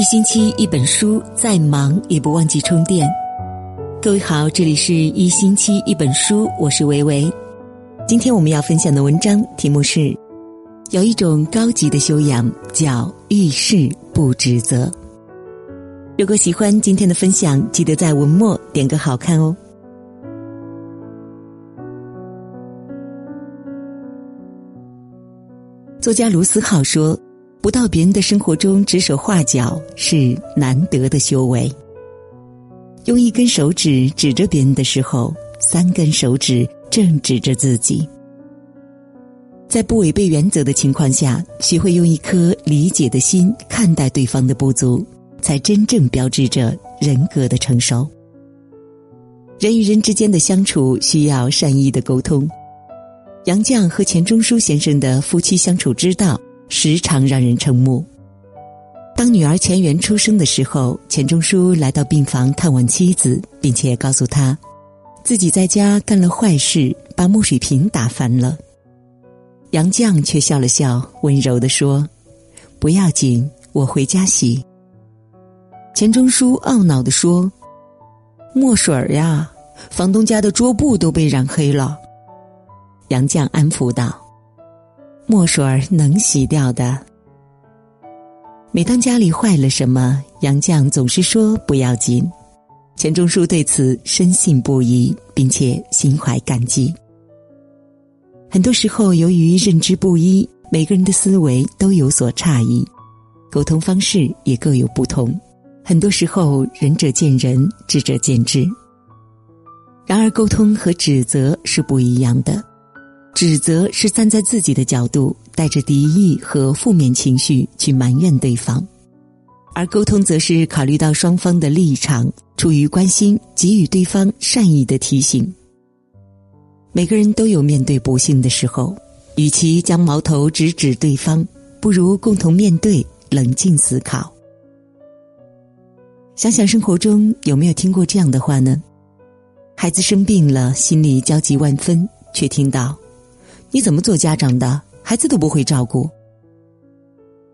一星期一本书，再忙也不忘记充电。各位好，这里是一星期一本书，我是维维。今天我们要分享的文章题目是：有一种高级的修养叫遇事不指责。如果喜欢今天的分享，记得在文末点个好看哦。作家卢思浩说。不到别人的生活中指手画脚是难得的修为。用一根手指指着别人的时候，三根手指正指着自己。在不违背原则的情况下，学会用一颗理解的心看待对方的不足，才真正标志着人格的成熟。人与人之间的相处需要善意的沟通。杨绛和钱钟书先生的夫妻相处之道。时常让人瞠目。当女儿钱媛出生的时候，钱钟书来到病房探望妻子，并且告诉她，自己在家干了坏事，把墨水瓶打翻了。杨绛却笑了笑，温柔地说：“不要紧，我回家洗。”钱钟书懊恼地说：“墨水儿呀，房东家的桌布都被染黑了。”杨绛安抚道。墨水儿能洗掉的。每当家里坏了什么，杨绛总是说不要紧。钱钟书对此深信不疑，并且心怀感激。很多时候，由于认知不一，每个人的思维都有所差异，沟通方式也各有不同。很多时候，仁者见仁，智者见智。然而，沟通和指责是不一样的。指责是站在自己的角度，带着敌意和负面情绪去埋怨对方；而沟通则是考虑到双方的立场，出于关心，给予对方善意的提醒。每个人都有面对不幸的时候，与其将矛头直指对方，不如共同面对，冷静思考。想想生活中有没有听过这样的话呢？孩子生病了，心里焦急万分，却听到。你怎么做家长的？孩子都不会照顾。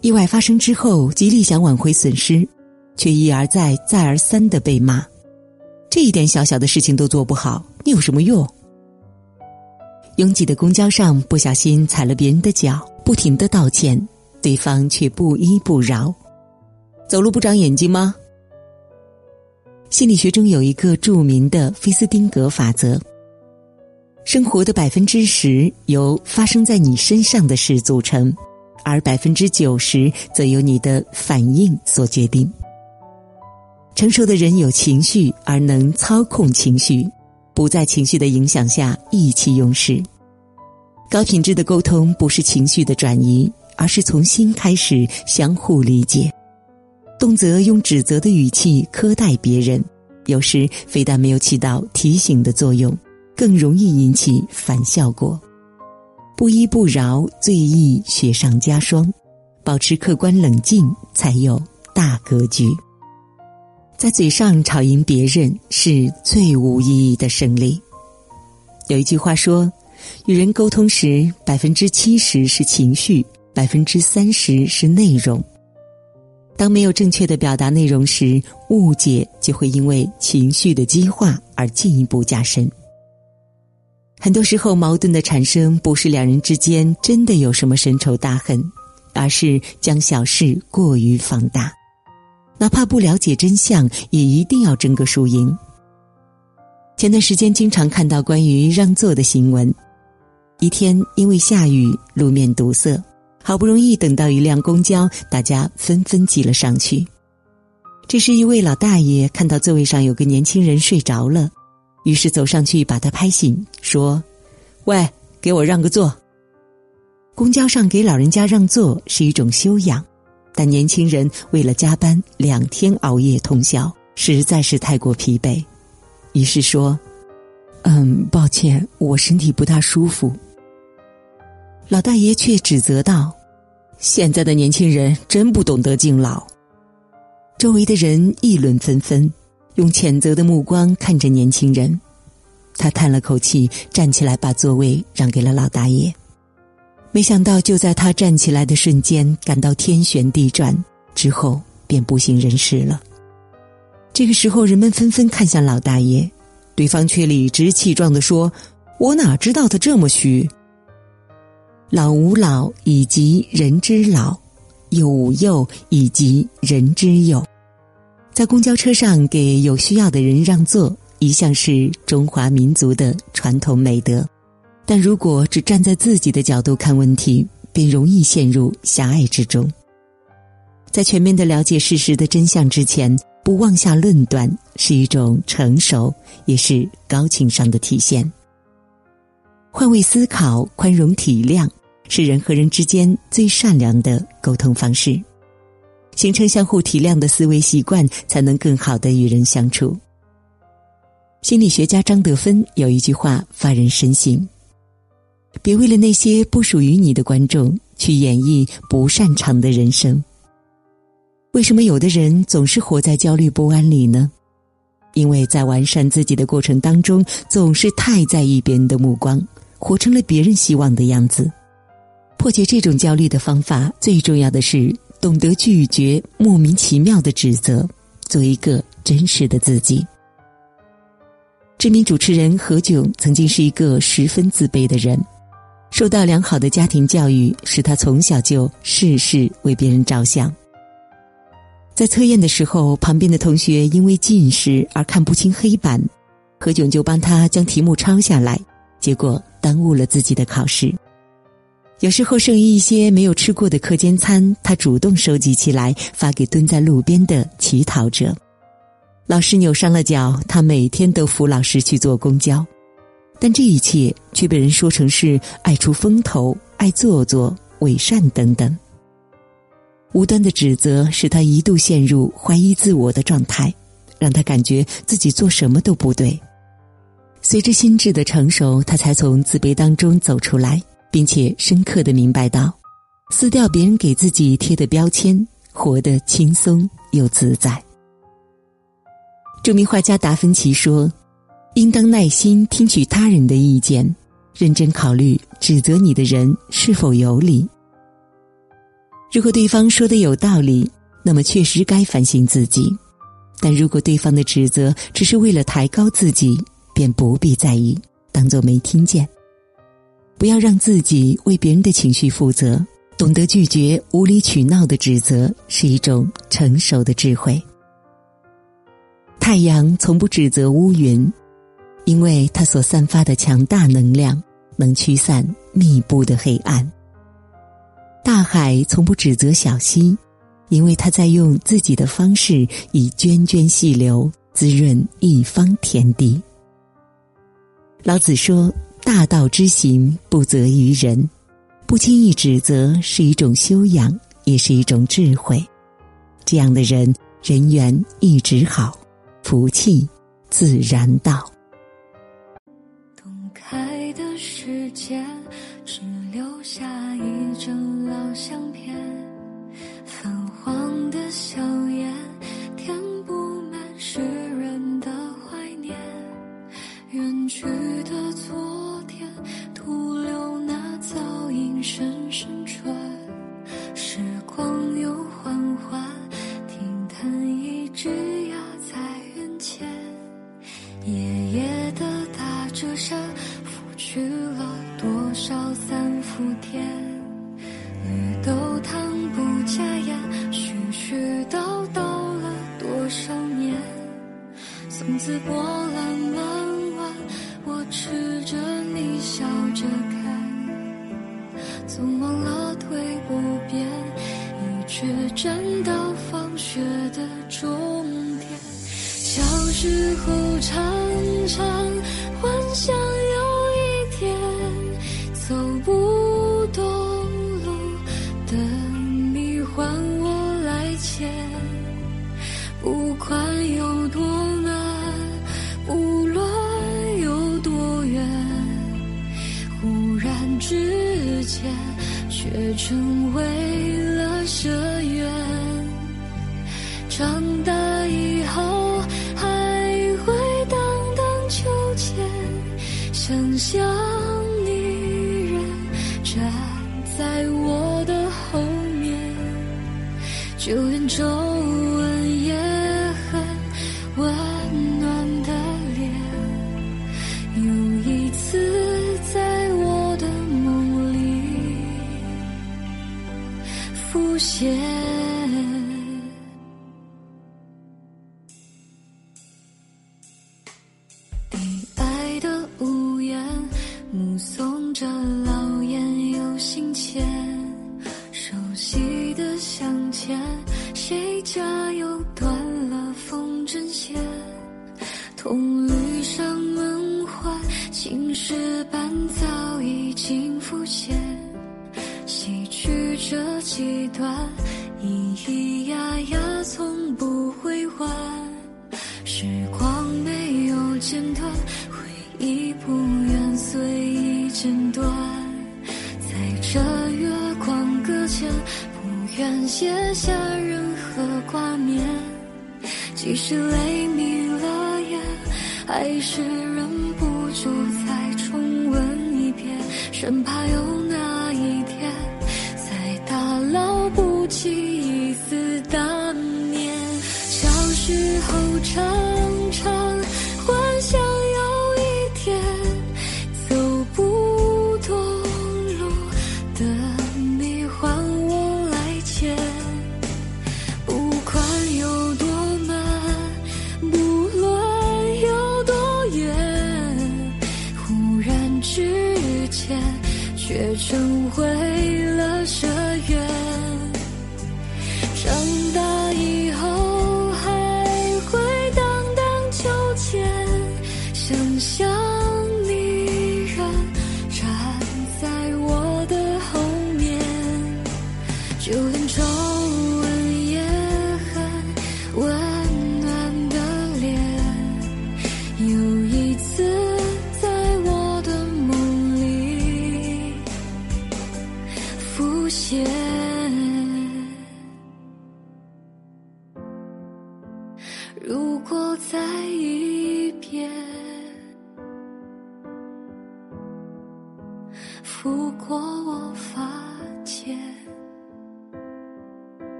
意外发生之后，极力想挽回损失，却一而再、再而三的被骂。这一点小小的事情都做不好，你有什么用？拥挤的公交上不小心踩了别人的脚，不停的道歉，对方却不依不饶。走路不长眼睛吗？心理学中有一个著名的菲斯汀格法则。生活的百分之十由发生在你身上的事组成，而百分之九十则由你的反应所决定。成熟的人有情绪，而能操控情绪，不在情绪的影响下意气用事。高品质的沟通不是情绪的转移，而是从心开始相互理解。动辄用指责的语气苛待别人，有时非但没有起到提醒的作用。更容易引起反效果，不依不饶最易雪上加霜。保持客观冷静，才有大格局。在嘴上吵赢别人是最无意义的胜利。有一句话说：与人沟通时，百分之七十是情绪，百分之三十是内容。当没有正确的表达内容时，误解就会因为情绪的激化而进一步加深。很多时候，矛盾的产生不是两人之间真的有什么深仇大恨，而是将小事过于放大。哪怕不了解真相，也一定要争个输赢。前段时间经常看到关于让座的新闻。一天因为下雨，路面堵塞，好不容易等到一辆公交，大家纷纷挤了上去。这时，一位老大爷看到座位上有个年轻人睡着了。于是走上去把他拍醒，说：“喂，给我让个座。”公交上给老人家让座是一种修养，但年轻人为了加班两天熬夜通宵，实在是太过疲惫，于是说：“嗯，抱歉，我身体不大舒服。”老大爷却指责道：“现在的年轻人真不懂得敬老。”周围的人议论纷纷。用谴责的目光看着年轻人，他叹了口气，站起来把座位让给了老大爷。没想到，就在他站起来的瞬间，感到天旋地转，之后便不省人事了。这个时候，人们纷纷看向老大爷，对方却理直气壮地说：“我哪知道他这么虚？老吾老以及人之老，幼吾幼以及人之幼。”在公交车上给有需要的人让座，一向是中华民族的传统美德。但如果只站在自己的角度看问题，便容易陷入狭隘之中。在全面的了解事实的真相之前，不妄下论断，是一种成熟，也是高情商的体现。换位思考、宽容体谅，是人和人之间最善良的沟通方式。形成相互体谅的思维习惯，才能更好的与人相处。心理学家张德芬有一句话发人深省：别为了那些不属于你的观众去演绎不擅长的人生。为什么有的人总是活在焦虑不安里呢？因为在完善自己的过程当中，总是太在意别人的目光，活成了别人希望的样子。破解这种焦虑的方法，最重要的是懂得拒绝莫名其妙的指责，做一个真实的自己。知名主持人何炅曾经是一个十分自卑的人，受到良好的家庭教育，使他从小就事事为别人着想。在测验的时候，旁边的同学因为近视而看不清黑板，何炅就帮他将题目抄下来，结果耽误了自己的考试。有时候剩余一些没有吃过的课间餐，他主动收集起来发给蹲在路边的乞讨者。老师扭伤了脚，他每天都扶老师去坐公交，但这一切却被人说成是爱出风头、爱做作、伪善等等。无端的指责使他一度陷入怀疑自我的状态，让他感觉自己做什么都不对。随着心智的成熟，他才从自卑当中走出来，并且深刻的明白到，撕掉别人给自己贴的标签，活得轻松又自在。著名画家达芬奇说：“应当耐心听取他人的意见，认真考虑指责你的人是否有理。”如果对方说的有道理，那么确实该反省自己；但如果对方的指责只是为了抬高自己，便不必在意，当做没听见。不要让自己为别人的情绪负责，懂得拒绝无理取闹的指责，是一种成熟的智慧。太阳从不指责乌云，因为它所散发的强大能量能驱散密布的黑暗。大海从不指责小溪，因为他在用自己的方式以涓涓细流滋润一方田地。老子说：“大道之行，不责于人。”不轻易指责是一种修养，也是一种智慧。这样的人，人缘一直好，福气自然到。却站到放学的终点。小时候常常幻想就连。皱纹也很温暖的脸，又一次在我的梦里浮现。是泪迷了眼，还是忍不住再重温一遍，生怕有那一天再打捞不起一丝当年。小时候唱却成为了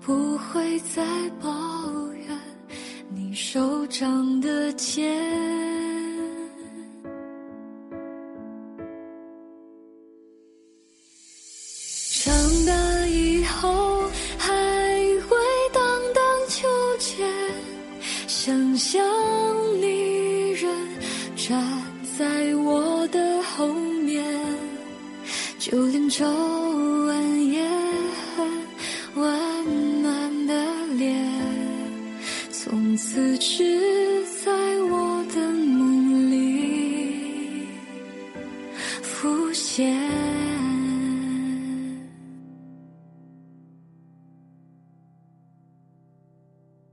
不会再抱怨你手掌的茧。长大以后还会荡荡秋千，想象你仍站在我的后面，就连皱